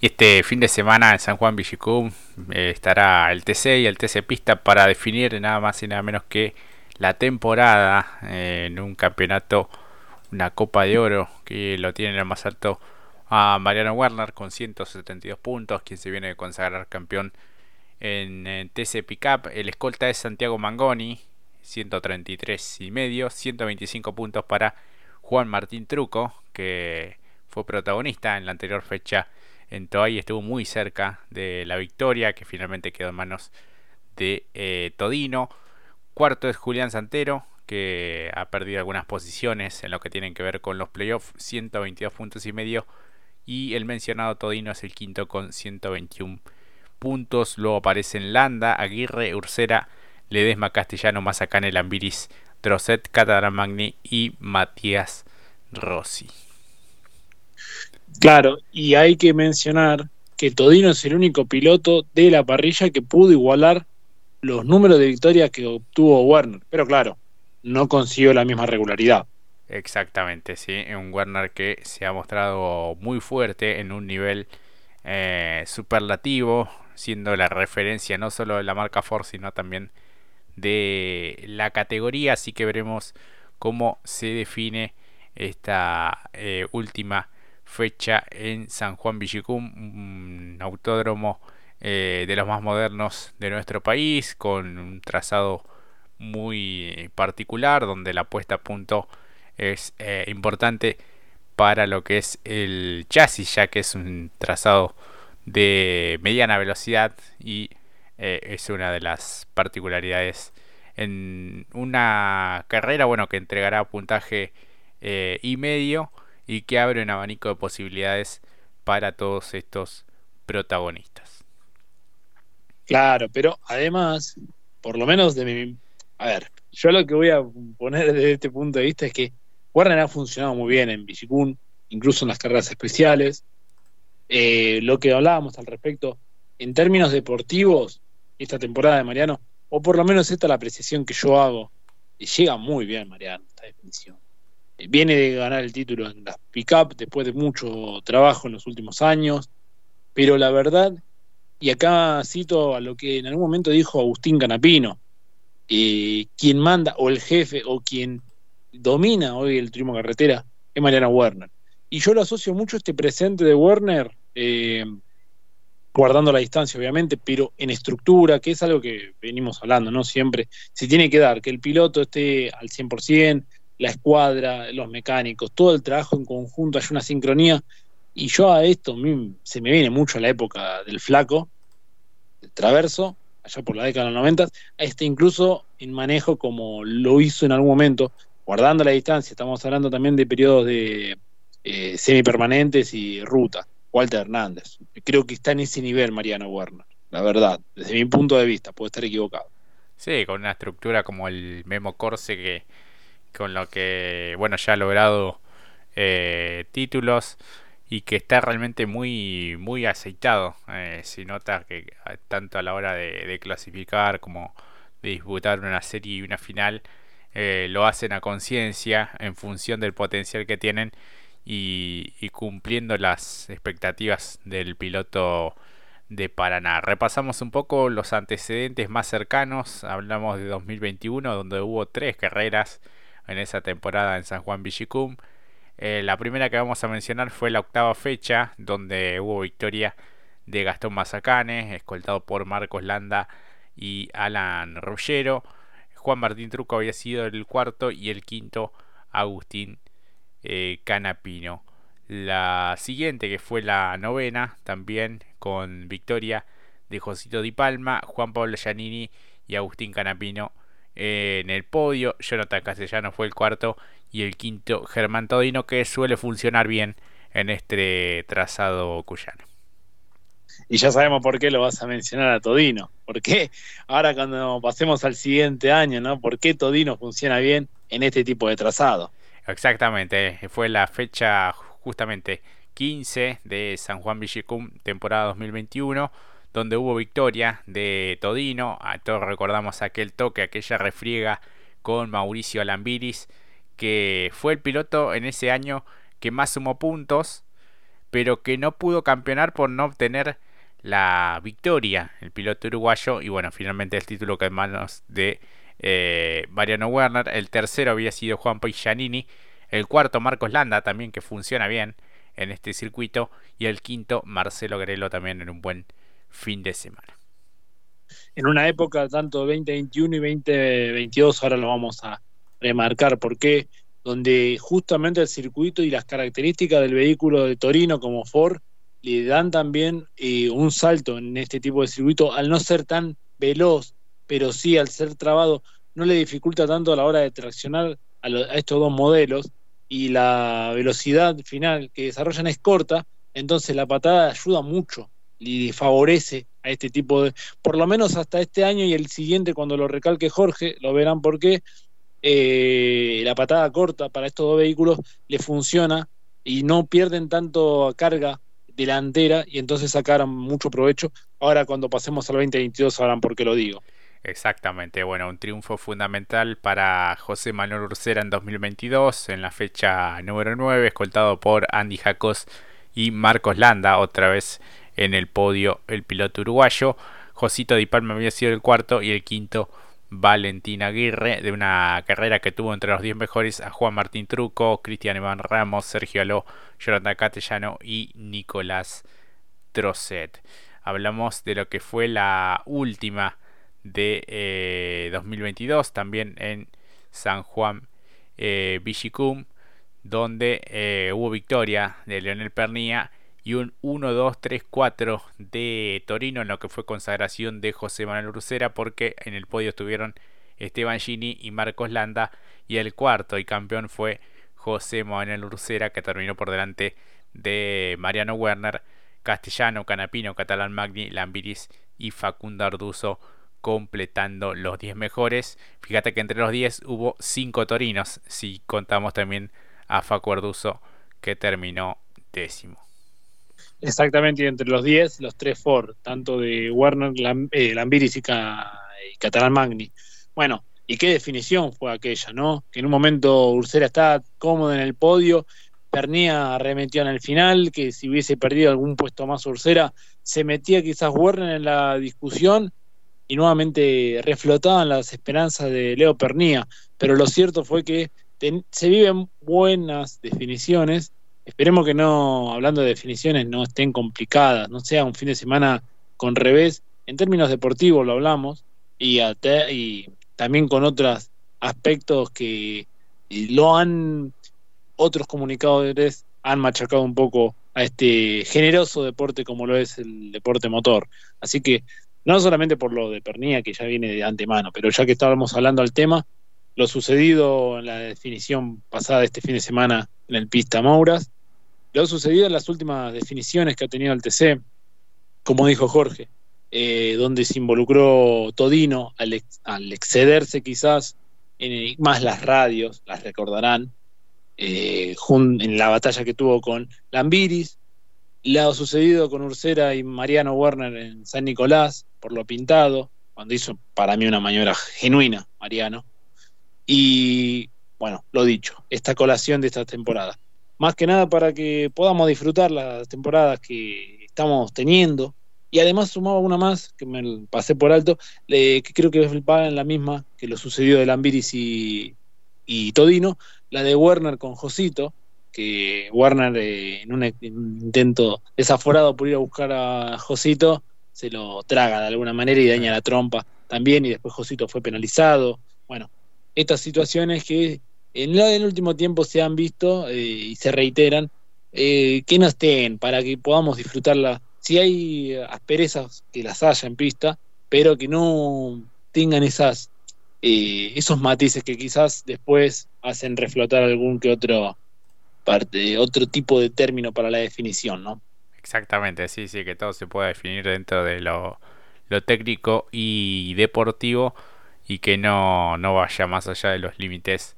Este fin de semana en San Juan Villicum eh, estará el TC y el TC Pista para definir nada más y nada menos que la temporada eh, en un campeonato, una Copa de Oro que lo tiene en el más alto a Mariano Werner con 172 puntos, quien se viene a consagrar campeón en, en TC Pickup. El escolta es Santiago Mangoni, 133 y medio, 125 puntos para Juan Martín Truco, que fue protagonista en la anterior fecha en Toay estuvo muy cerca de la victoria que finalmente quedó en manos de eh, Todino. Cuarto es Julián Santero que ha perdido algunas posiciones en lo que tienen que ver con los playoffs, 122 puntos y medio. Y el mencionado Todino es el quinto con 121 puntos. Luego aparecen Landa, Aguirre, Ursera, Ledesma, Castellano, Mazacane, Lambiris, Trocet, Magni y Matías Rossi. Claro, y hay que mencionar que Todino es el único piloto de la parrilla que pudo igualar los números de victorias que obtuvo Werner. Pero claro, no consiguió la misma regularidad. Exactamente, sí. Un Werner que se ha mostrado muy fuerte en un nivel eh, superlativo, siendo la referencia no solo de la marca Ford, sino también de la categoría. Así que veremos cómo se define esta eh, última fecha en San Juan Villicum, un autódromo eh, de los más modernos de nuestro país, con un trazado muy particular, donde la puesta a punto es eh, importante para lo que es el chasis, ya que es un trazado de mediana velocidad y eh, es una de las particularidades en una carrera bueno que entregará puntaje y medio y que abre un abanico de posibilidades para todos estos protagonistas. Claro, pero además, por lo menos de mi... A ver, yo lo que voy a poner desde este punto de vista es que Warner ha funcionado muy bien en Bicicún, incluso en las carreras especiales. Eh, lo que hablábamos al respecto, en términos deportivos, esta temporada de Mariano, o por lo menos esta es la apreciación que yo hago, llega muy bien Mariano, esta definición viene de ganar el título en las pick-up después de mucho trabajo en los últimos años, pero la verdad, y acá cito a lo que en algún momento dijo Agustín Canapino, eh, quien manda o el jefe o quien domina hoy el turismo carretera es Mariana Werner. Y yo lo asocio mucho a este presente de Werner, eh, guardando la distancia obviamente, pero en estructura, que es algo que venimos hablando, ¿no? Siempre se tiene que dar, que el piloto esté al 100%, la escuadra, los mecánicos, todo el trabajo en conjunto, hay una sincronía. Y yo a esto se me viene mucho a la época del flaco, del traverso, allá por la década de los 90, a este incluso en manejo como lo hizo en algún momento, guardando la distancia, estamos hablando también de periodos de eh, semipermanentes y ruta. Walter Hernández. Creo que está en ese nivel Mariano Werner, la verdad, desde mi punto de vista, puedo estar equivocado. Sí, con una estructura como el Memo Corse que con lo que, bueno, ya ha logrado eh, títulos y que está realmente muy, muy aceitado. Eh, si nota que tanto a la hora de, clasificar como de disputar una serie y una final, eh, lo hacen a conciencia en función del potencial que tienen y, y, cumpliendo las expectativas del piloto de Paraná. Repasamos un poco los antecedentes más cercanos, hablamos de 2021 donde hubo tres carreras en esa temporada en San Juan Villicum. Eh, la primera que vamos a mencionar fue la octava fecha, donde hubo victoria de Gastón Mazacane, escoltado por Marcos Landa y Alan Ruggero. Juan Martín Truco había sido el cuarto y el quinto Agustín eh, Canapino. La siguiente, que fue la novena, también con victoria de Josito Di Palma, Juan Pablo Giannini y Agustín Canapino en el podio. Jonathan Castellano fue el cuarto y el quinto Germán Todino que suele funcionar bien en este trazado cuyano. Y ya sabemos por qué lo vas a mencionar a Todino. ¿Por qué? Ahora cuando pasemos al siguiente año, ¿no? ¿Por qué Todino funciona bien en este tipo de trazado? Exactamente, fue la fecha justamente 15 de San Juan Villicum, temporada 2021 donde hubo victoria de Todino. A todos recordamos aquel toque, aquella refriega con Mauricio Lambiris, que fue el piloto en ese año que más sumó puntos, pero que no pudo campeonar por no obtener la victoria, el piloto uruguayo, y bueno, finalmente el título que en manos de eh, Mariano Werner, el tercero había sido Juan Giannini, el cuarto Marcos Landa también que funciona bien en este circuito, y el quinto Marcelo Grelo también en un buen fin de semana. En una época tanto 2021 y 2022, ahora lo vamos a remarcar, porque donde justamente el circuito y las características del vehículo de Torino como Ford le dan también eh, un salto en este tipo de circuito al no ser tan veloz, pero sí al ser trabado, no le dificulta tanto a la hora de traccionar a, estos dos modelos y la velocidad final que desarrollan es corta, entonces la patada ayuda mucho y favorece a este tipo de, por lo menos hasta este año y el siguiente cuando lo recalque Jorge, lo verán por qué, eh, la patada corta para estos dos vehículos le funciona y no pierden tanto carga delantera y entonces sacaron mucho provecho. Ahora cuando pasemos al 2022 sabrán por qué lo digo. Exactamente, bueno, un triunfo fundamental para José Manuel Ursera en 2022, en la fecha número 9, escoltado por Andy Jacos y Marcos Landa, otra vez en el podio el piloto uruguayo. Josito Di Palma había sido el cuarto y el quinto Valentín Aguirre, de una carrera que tuvo entre los 10 mejores a Juan Martín Truco, Cristian Iván Ramos, Sergio Aló, Jonathan Catellano y Nicolás Trocet. Hablamos de lo que fue la última de 2022, eh, también en San Juan eh, donde eh, hubo victoria de Leonel Pernía y un 1-2-3-4 de Torino en lo que fue consagración de José Manuel Ursera porque en el podio estuvieron Esteban Gini y Marcos Landa y el cuarto y campeón fue José Manuel Ursera que terminó por delante de Mariano Werner, Castellano, Canapino, Catalán Magni, Lambiris y Facundo Arduzo completando los 10 mejores. Fíjate que entre los 10 hubo 5 torinos, si contamos también a Facu Arduzo que terminó décimo. Exactamente, y entre los 10, los tres Ford, tanto de Werner, eh, Lambiris y, Catalán Magni. Bueno, y qué definición fue aquella, ¿no? Que en un momento Ursera estaba cómodo en el podio, Pernía arremetió en el final, que si hubiese perdido algún puesto más Ursera, se metía quizás Werner en la discusión y nuevamente reflotaban las esperanzas de Leo Pernía. Pero lo cierto fue que se viven buenas definiciones Esperemos que no, hablando de definiciones, no estén complicadas, no sea un fin de semana con revés. En términos deportivos lo hablamos y, también con otros aspectos que lo han, otros comunicadores han machacado un poco a este generoso deporte como lo es el deporte motor. Así que no solamente por lo de Pernía, que ya viene de antemano, pero ya que estábamos hablando al tema, lo sucedido en la definición pasada este fin de semana en el Pista Mouras, lo sucedido en las últimas definiciones que ha tenido el TC, como dijo Jorge, eh, donde se involucró Todino al, excederse quizás en más las radios, las recordarán, eh, en la batalla que tuvo con Lambiris, lo sucedido con Ursera y Mariano Werner en San Nicolás, por lo pintado, cuando hizo para mí una maniobra genuina, Mariano. Y bueno, lo dicho, esta colación de esta temporada más que nada para que podamos disfrutar las temporadas que estamos teniendo. Y además sumaba una más, que me pasé por alto, que creo que es la misma que lo sucedió de Lambiris y, y Todino, la de Werner con Josito, que Werner eh, en un intento desaforado por ir a buscar a Josito, se lo traga de alguna manera y daña la trompa también, y después Josito fue penalizado. Bueno, estas situaciones que en el último tiempo se han visto eh, y se reiteran, eh, que no estén para que podamos disfrutarla. Si hay asperezas, que las haya en pista, pero que no tengan esas eh, esos matices que quizás después hacen reflotar algún que otro parte, otro tipo de término para la definición, ¿no? Exactamente, sí, sí, que todo se pueda definir dentro de lo, lo técnico y deportivo y que no, no vaya más allá de los límites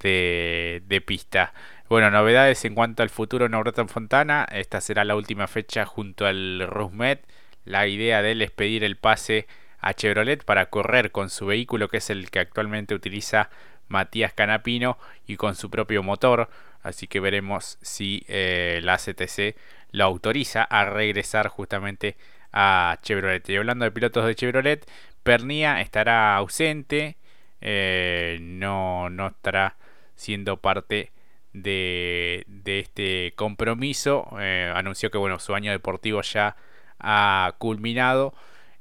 de, pista. Bueno, novedades en cuanto al futuro en Fontana. Esta será la última fecha junto al Rusmet. La idea de él es pedir el pase a Chevrolet para correr con su vehículo, que es el que actualmente utiliza Matías Canapino, y con su propio motor. Así que veremos si eh, la CTC lo autoriza a regresar justamente a Chevrolet. Y hablando de pilotos de Chevrolet, Pernia estará ausente, eh, no, no estará siendo parte de, este compromiso. Eh, anunció que bueno, su año deportivo ya ha culminado.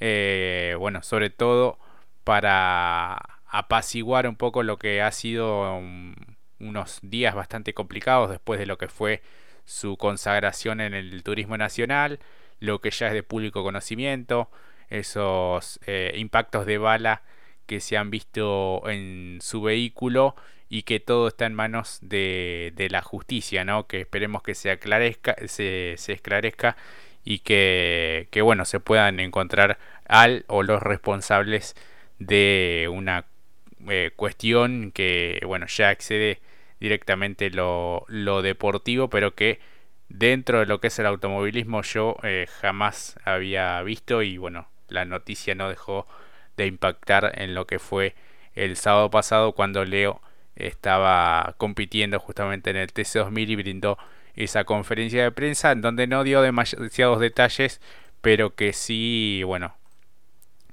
Eh, bueno, sobre todo para apaciguar un poco lo que ha sido unos días bastante complicados después de lo que fue su consagración en el turismo nacional, lo que ya es de público conocimiento, esos eh, impactos de bala que se han visto en su vehículo y que todo está en manos de, la justicia, ¿no? Que esperemos que se aclarezca, se, esclarezca y que, que, bueno, se puedan encontrar al o los responsables de una eh, cuestión que, bueno, ya excede directamente lo, lo, deportivo, pero que dentro de lo que es el automovilismo yo eh, jamás había visto y, bueno, la noticia no dejó de impactar en lo que fue el sábado pasado cuando Leo estaba compitiendo justamente en el TC2000 y brindó esa conferencia de prensa en donde no dio demasiados detalles, pero que sí, bueno,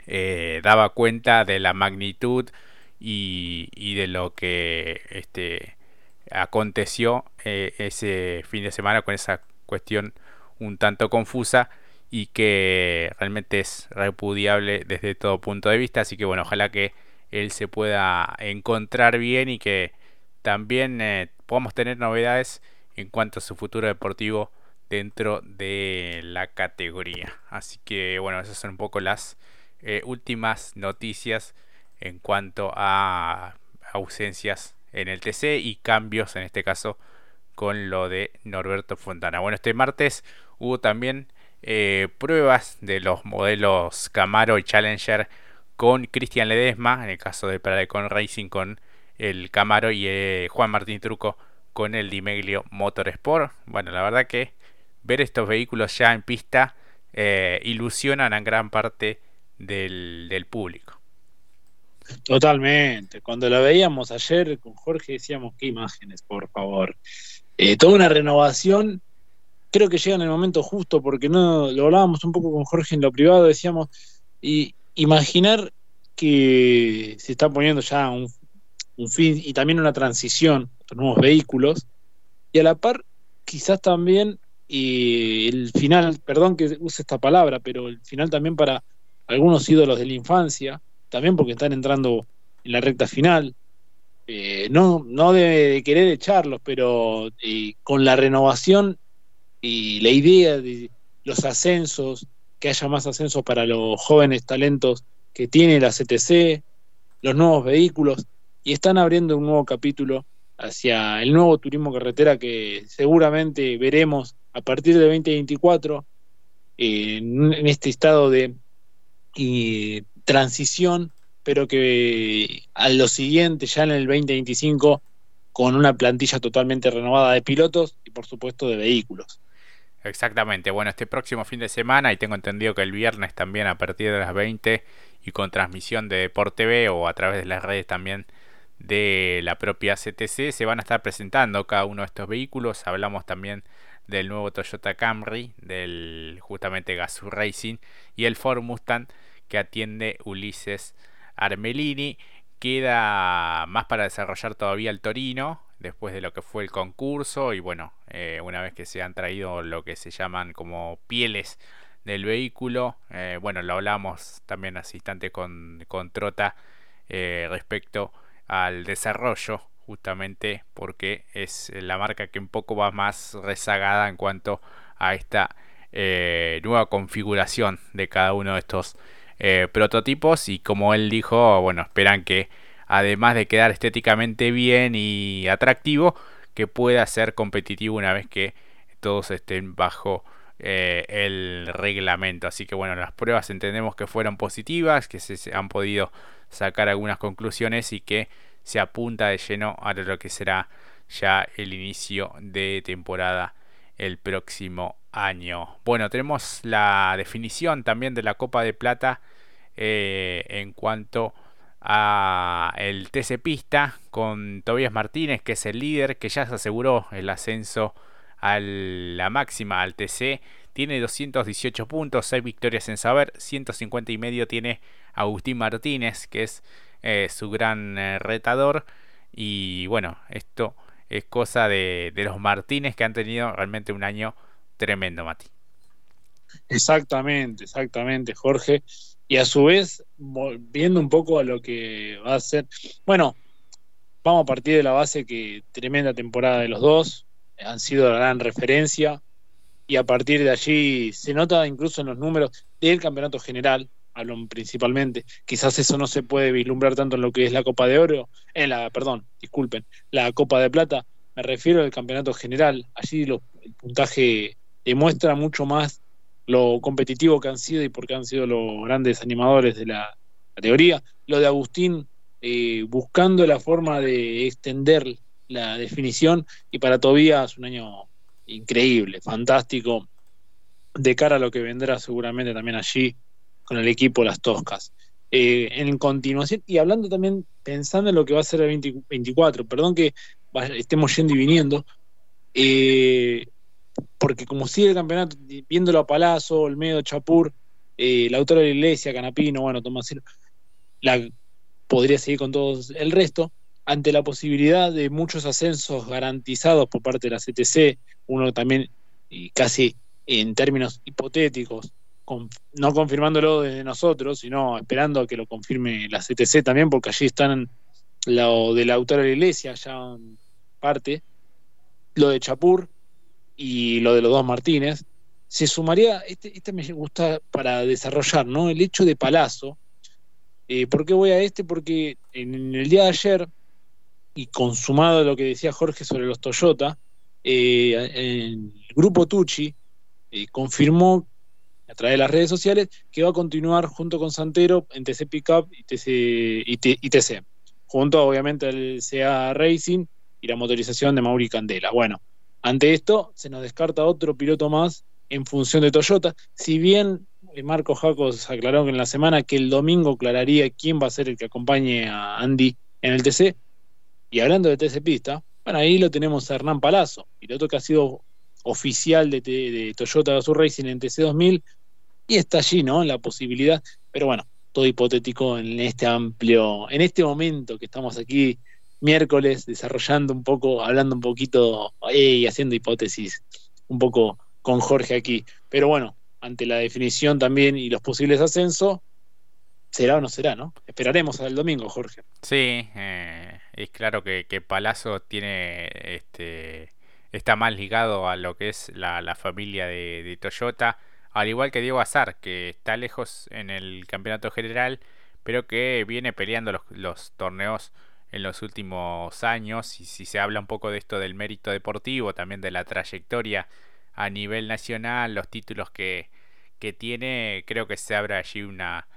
eh, daba cuenta de la magnitud y, y de lo que este, aconteció eh, ese fin de semana con esa cuestión un tanto confusa y que realmente es repudiable desde todo punto de vista. Así que bueno, ojalá que él se pueda encontrar bien y que también eh, podamos tener novedades en cuanto a su futuro deportivo dentro de la categoría. Así que bueno, esas son un poco las eh, últimas noticias en cuanto a ausencias en el TC y cambios en este caso con lo de Norberto Fontana. Bueno, este martes hubo también eh, pruebas de los modelos Camaro y Challenger con Cristian Ledesma, en el caso de Paradecon Racing con el Camaro y eh, Juan Martín Truco con el Dimeglio Motorsport. Bueno, la verdad que ver estos vehículos ya en pista eh, ilusionan a gran parte del, público. Totalmente. Cuando lo veíamos ayer con Jorge decíamos qué imágenes, por favor. Toda una renovación. Creo que llega en el momento justo porque no lo hablábamos un poco con Jorge en lo privado. Decíamos, y imaginar que se está poniendo ya un, fin y también una transición a nuevos vehículos y a la par quizás también y el final, perdón que use esta palabra, pero el final también para algunos ídolos de la infancia, también porque están entrando en la recta final. Eh, no, no de, querer echarlos, pero eh, con la renovación y la idea de los ascensos, que haya más ascensos para los jóvenes talentos que tiene la CTC, los nuevos vehículos, y están abriendo un nuevo capítulo hacia el nuevo turismo carretera que seguramente veremos a partir de 2024 en, este estado de transición, pero que a lo siguiente, ya en el 2025, con una plantilla totalmente renovada de pilotos y por supuesto de vehículos. Exactamente, bueno, este próximo fin de semana, y tengo entendido que el viernes también a partir de las 20 y con transmisión de Deporte TV o a través de las redes también de la propia CTC, se van a estar presentando cada uno de estos vehículos. Hablamos también del nuevo Toyota Camry, del justamente Gazoo Racing y el Ford Mustang que atiende Ulises Armelini. Queda más para desarrollar todavía el Torino, después de lo que fue el concurso y bueno, eh, una vez que se han traído lo que se llaman como pieles del vehículo, eh, bueno, lo hablamos también hace instante con, con Trota eh, respecto al desarrollo justamente porque es la marca que un poco va más rezagada en cuanto a esta nueva configuración de cada uno de estos prototipos. Y como él dijo, bueno, esperan que además de quedar estéticamente bien y atractivo, que pueda ser competitivo una vez que todos estén bajo eh, el reglamento. Así que bueno, las pruebas entendemos que fueron positivas, que se han podido sacar algunas conclusiones y que se apunta de lleno a lo que será ya el inicio de temporada el próximo año. Bueno, tenemos la definición también de la Copa de Plata eh, en cuanto a el TC Pista con Tobias Martínez, que es el líder, que ya se aseguró el ascenso a la máxima, al TC. Tiene 218 puntos, 6 victorias en saber, 150 y medio tiene Agustín Martínez, que es eh, su gran eh, retador. Y bueno, esto es cosa de, de los Martínez que han tenido realmente un año tremendo, Mati. Exactamente, exactamente, Jorge. Y a su vez, viendo un poco a lo que va a ser, bueno, vamos a partir de la base que tremenda temporada de los dos, han sido la gran referencia, y a partir de allí se nota incluso en los números del campeonato general, hablo principalmente, quizás eso no se puede vislumbrar tanto en lo que es la Copa de Oro, en la, perdón, disculpen, la Copa de Plata, me refiero al campeonato general, allí el puntaje demuestra mucho más lo competitivo que han sido y porque han sido los grandes animadores de la categoría. Lo de Agustín eh, buscando la forma de extender la definición y para Tobías un año increíble, fantástico, de cara a lo que vendrá seguramente también allí con el equipo Las Toscas. Eh, en continuación, y hablando también, pensando en lo que va a ser el 2024, perdón que estemos yendo y viniendo, eh, porque como sigue el campeonato, viéndolo a Palazzo, Olmedo, Chapur, eh, la autora de la Iglesia, Canapino, bueno, Tomás la, podría seguir con todos el resto, ante la posibilidad de muchos ascensos garantizados por parte de la CTC, uno también casi en términos hipotéticos, no confirmándolo desde nosotros, sino esperando a que lo confirme la CTC también, porque allí están lo de la autora de la Iglesia ya parte, lo de Chapur, y lo de los dos Martínez, se sumaría, este, este me gusta para desarrollar, ¿no? El hecho de Palazzo. Eh, ¿Por qué voy a este? Porque en, el día de ayer, y consumado lo que decía Jorge sobre los Toyota, eh, el grupo Tucci eh, confirmó a través de las redes sociales que va a continuar junto con Santero en TC Pickup y TC, y TC junto obviamente al CA Racing y la motorización de Mauri Candela. Bueno, ante esto, se nos descarta otro piloto más en función de Toyota. Si bien eh, Marco Jacos aclaró en la semana que el domingo aclararía quién va a ser el que acompañe a Andy en el TC. Y hablando de TC Pista, bueno, ahí lo tenemos a Hernán Palazzo, piloto que ha sido oficial de, de Toyota Gazoo Racing en TC 2000 y está allí, ¿no? La posibilidad, pero bueno, todo hipotético en este amplio, en este momento que estamos aquí miércoles desarrollando un poco, hablando un poquito y haciendo hipótesis un poco con Jorge aquí. Pero bueno, ante la definición también y los posibles ascensos, será o no será, ¿no? Esperaremos al domingo, Jorge. Sí, eh, es claro que, que, Palazzo tiene este está más ligado a lo que es la, familia de, Toyota, al igual que Diego Azar, que está lejos en el campeonato general, pero que viene peleando los torneos en los últimos años y si se habla un poco de esto del mérito deportivo, también de la trayectoria a nivel nacional, los títulos que, que tiene, creo que se abre allí una,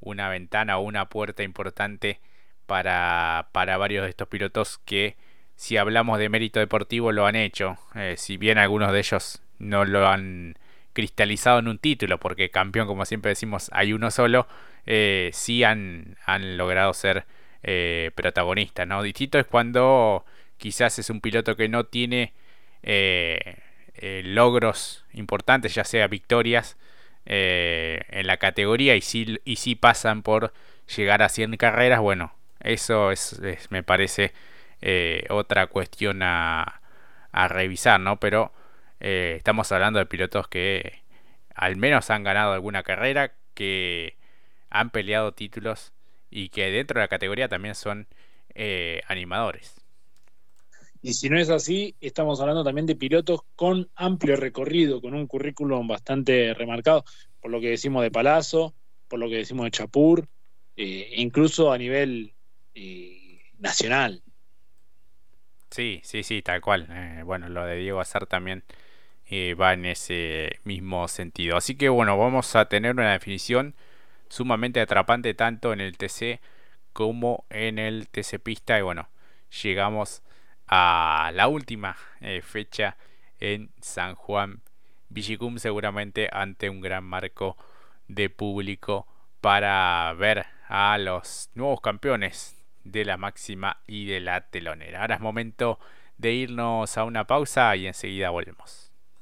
una ventana o una puerta importante para, para varios de estos pilotos que si hablamos de mérito deportivo lo han hecho, eh, si bien algunos de ellos no lo han cristalizado en un título, porque campeón, como siempre decimos, hay uno solo, eh, sí han, han logrado ser eh, protagonista, ¿no? Distinto es cuando quizás es un piloto que no tiene eh, eh, logros importantes, ya sea victorias en la categoría y si y pasan por llegar a 100 carreras, bueno, eso es, me parece otra cuestión a, a, revisar, ¿no? Pero estamos hablando de pilotos que al menos han ganado alguna carrera, que han peleado títulos y que dentro de la categoría también son eh, animadores. Y si no es así, estamos hablando también de pilotos con amplio recorrido, con un currículum bastante remarcado, por lo que decimos de Palazzo, por lo que decimos de Chapur, eh, incluso a nivel eh, nacional. Sí, sí, sí, tal cual. bueno, lo de Diego Azar también va en ese mismo sentido. Así que bueno, vamos a tener una definición sumamente atrapante tanto en el TC como en el TC Pista. Y bueno, llegamos a la última eh, fecha en San Juan Villicum, seguramente ante un gran marco de público para ver a los nuevos campeones de la máxima y de la telonera. Ahora es momento de irnos a una pausa y enseguida volvemos.